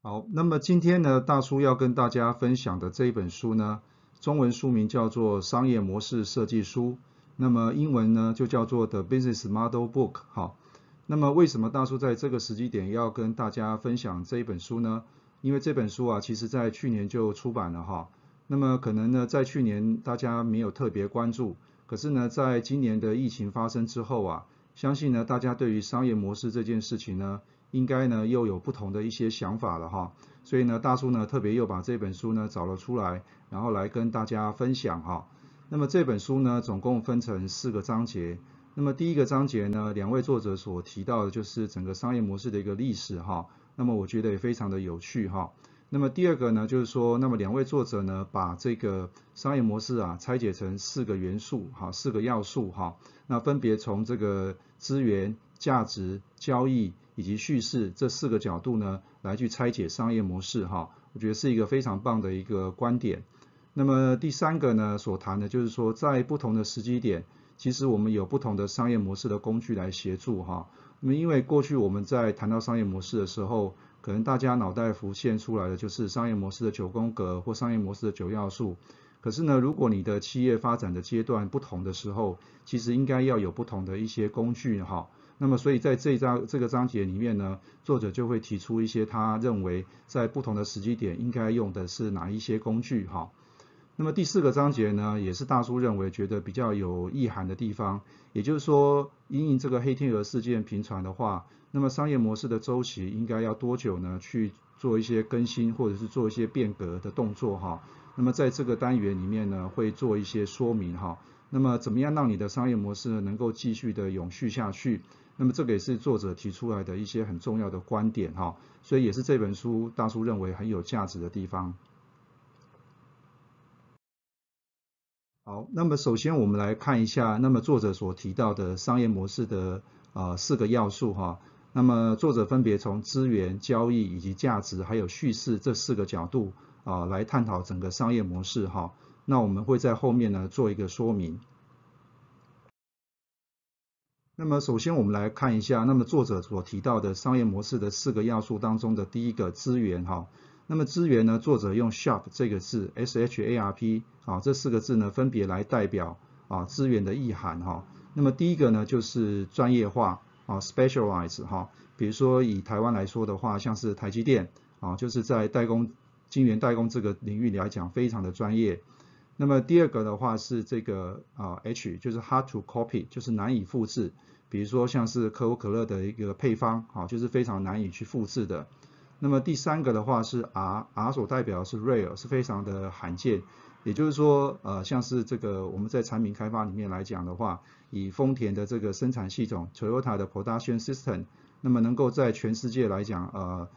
好，那么今天呢，大叔要跟大家分享的这一本书呢，中文书名叫做《商业模式设计书》，那么英文呢就叫做《The Business Model Book》。好，那么为什么大叔在这个时机点要跟大家分享这一本书呢？因为这本书啊，其实在去年就出版了哈。那么可能呢，在去年大家没有特别关注，可是呢，在今年的疫情发生之后啊，相信呢，大家对于商业模式这件事情呢，应该呢又有不同的一些想法了哈，所以呢大叔呢特别又把这本书呢找了出来，然后来跟大家分享哈。那么这本书呢总共分成四个章节，那么第一个章节呢两位作者所提到的就是整个商业模式的一个历史哈，那么我觉得也非常的有趣哈。那么第二个呢就是说，那么两位作者呢把这个商业模式啊拆解成四个元素哈，四个要素哈，那分别从这个资源、价值、交易。以及叙事这四个角度呢，来去拆解商业模式哈，我觉得是一个非常棒的一个观点。那么第三个呢，所谈的就是说，在不同的时机点，其实我们有不同的商业模式的工具来协助哈。那么因为过去我们在谈到商业模式的时候，可能大家脑袋浮现出来的就是商业模式的九宫格或商业模式的九要素。可是呢，如果你的企业发展的阶段不同的时候，其实应该要有不同的一些工具哈。那么，所以在这一章这个章节里面呢，作者就会提出一些他认为在不同的时机点应该用的是哪一些工具哈。那么第四个章节呢，也是大叔认为觉得比较有意涵的地方，也就是说，因应这个黑天鹅事件频传的话，那么商业模式的周期应该要多久呢？去做一些更新或者是做一些变革的动作哈。那么在这个单元里面呢，会做一些说明哈。那么怎么样让你的商业模式呢能够继续的永续下去？那么这个也是作者提出来的一些很重要的观点哈，所以也是这本书大叔认为很有价值的地方。好，那么首先我们来看一下，那么作者所提到的商业模式的呃四个要素哈，那么作者分别从资源、交易以及价值还有叙事这四个角度啊来探讨整个商业模式哈，那我们会在后面呢做一个说明。那么首先我们来看一下，那么作者所提到的商业模式的四个要素当中的第一个资源哈，那么资源呢，作者用 sharp 这个字，S H A R P 啊这四个字呢分别来代表啊资源的意涵哈。那么第一个呢就是专业化啊 specialize 哈，比如说以台湾来说的话，像是台积电啊就是在代工晶圆代工这个领域来讲非常的专业。那么第二个的话是这个啊 H 就是 hard to copy 就是难以复制。比如说像是可口可乐的一个配方，好，就是非常难以去复制的。那么第三个的话是 R，R 所代表的是 rare，是非常的罕见。也就是说，呃，像是这个我们在产品开发里面来讲的话，以丰田的这个生产系统，Toyota 的 Production System，那么能够在全世界来讲，呃，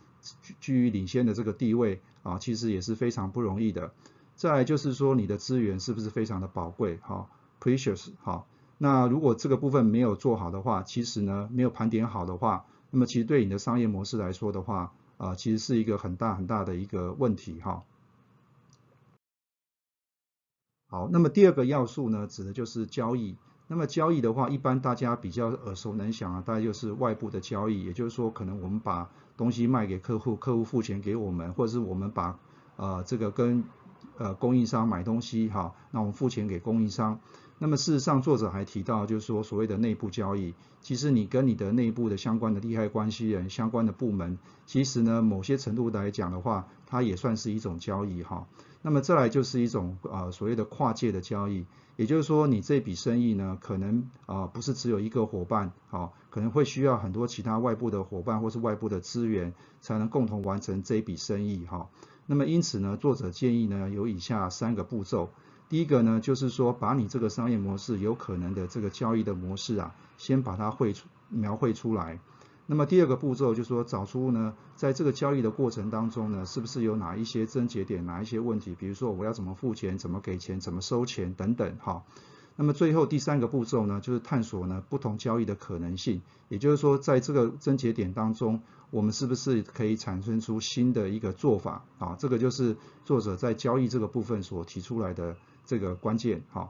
居于领先的这个地位，啊，其实也是非常不容易的。再来就是说，你的资源是不是非常的宝贵，哈，precious，哈。那如果这个部分没有做好的话，其实呢没有盘点好的话，那么其实对你的商业模式来说的话，啊其实是一个很大很大的一个问题哈。好，那么第二个要素呢，指的就是交易。那么交易的话，一般大家比较耳熟能详啊，大概就是外部的交易，也就是说可能我们把东西卖给客户，客户付钱给我们，或者是我们把呃这个跟呃供应商买东西哈，那我们付钱给供应商。那么事实上，作者还提到，就是说所谓的内部交易，其实你跟你的内部的相关的利害关系人、相关的部门，其实呢，某些程度来讲的话，它也算是一种交易哈。那么再来就是一种啊所谓的跨界的交易，也就是说你这笔生意呢，可能啊不是只有一个伙伴，好，可能会需要很多其他外部的伙伴或是外部的资源，才能共同完成这笔生意哈。那么因此呢，作者建议呢有以下三个步骤。第一个呢，就是说把你这个商业模式有可能的这个交易的模式啊，先把它绘出描绘出来。那么第二个步骤就是说找出呢，在这个交易的过程当中呢，是不是有哪一些症结点，哪一些问题，比如说我要怎么付钱，怎么给钱，怎么收钱等等，哈。那么最后第三个步骤呢，就是探索呢不同交易的可能性，也就是说在这个症结点当中，我们是不是可以产生出新的一个做法啊？这个就是作者在交易这个部分所提出来的这个关键，哈。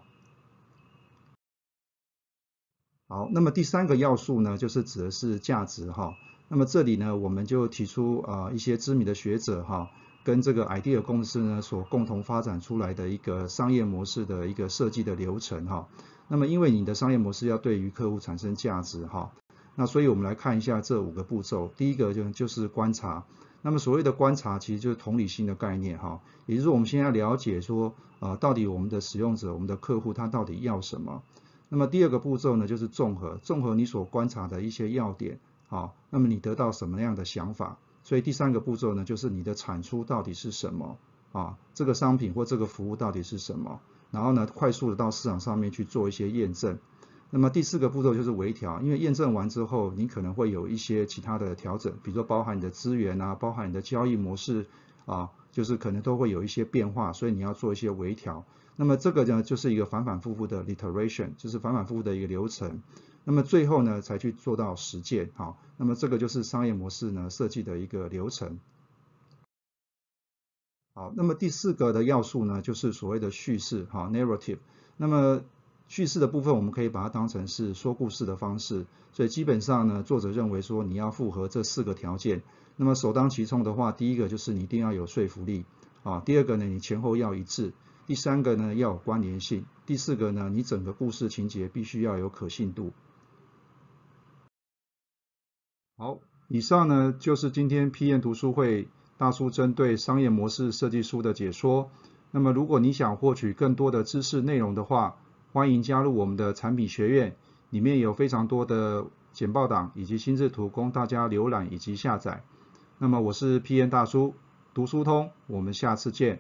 好，那么第三个要素呢，就是指的是价值哈。那么这里呢，我们就提出啊一些知名的学者哈，跟这个 idea 公司呢所共同发展出来的一个商业模式的一个设计的流程哈。那么因为你的商业模式要对于客户产生价值哈，那所以我们来看一下这五个步骤。第一个就就是观察。那么所谓的观察，其实就是同理心的概念哈，也就是我们现在了解说啊，到底我们的使用者、我们的客户他到底要什么。那么第二个步骤呢，就是综合，综合你所观察的一些要点，好，那么你得到什么样的想法？所以第三个步骤呢，就是你的产出到底是什么？啊，这个商品或这个服务到底是什么？然后呢，快速的到市场上面去做一些验证。那么第四个步骤就是微调，因为验证完之后，你可能会有一些其他的调整，比如说包含你的资源啊，包含你的交易模式啊，就是可能都会有一些变化，所以你要做一些微调。那么这个呢，就是一个反反复复的 iteration，就是反反复复的一个流程。那么最后呢，才去做到实践，好，那么这个就是商业模式呢设计的一个流程。好，那么第四个的要素呢，就是所谓的叙事，哈，narrative。那么叙事的部分，我们可以把它当成是说故事的方式。所以基本上呢，作者认为说你要符合这四个条件。那么首当其冲的话，第一个就是你一定要有说服力，啊，第二个呢，你前后要一致。第三个呢要有关联性，第四个呢你整个故事情节必须要有可信度。好，以上呢就是今天 P N 读书会大叔针对商业模式设计书的解说。那么如果你想获取更多的知识内容的话，欢迎加入我们的产品学院，里面有非常多的简报档以及心智图供大家浏览以及下载。那么我是 P N 大叔，读书通，我们下次见。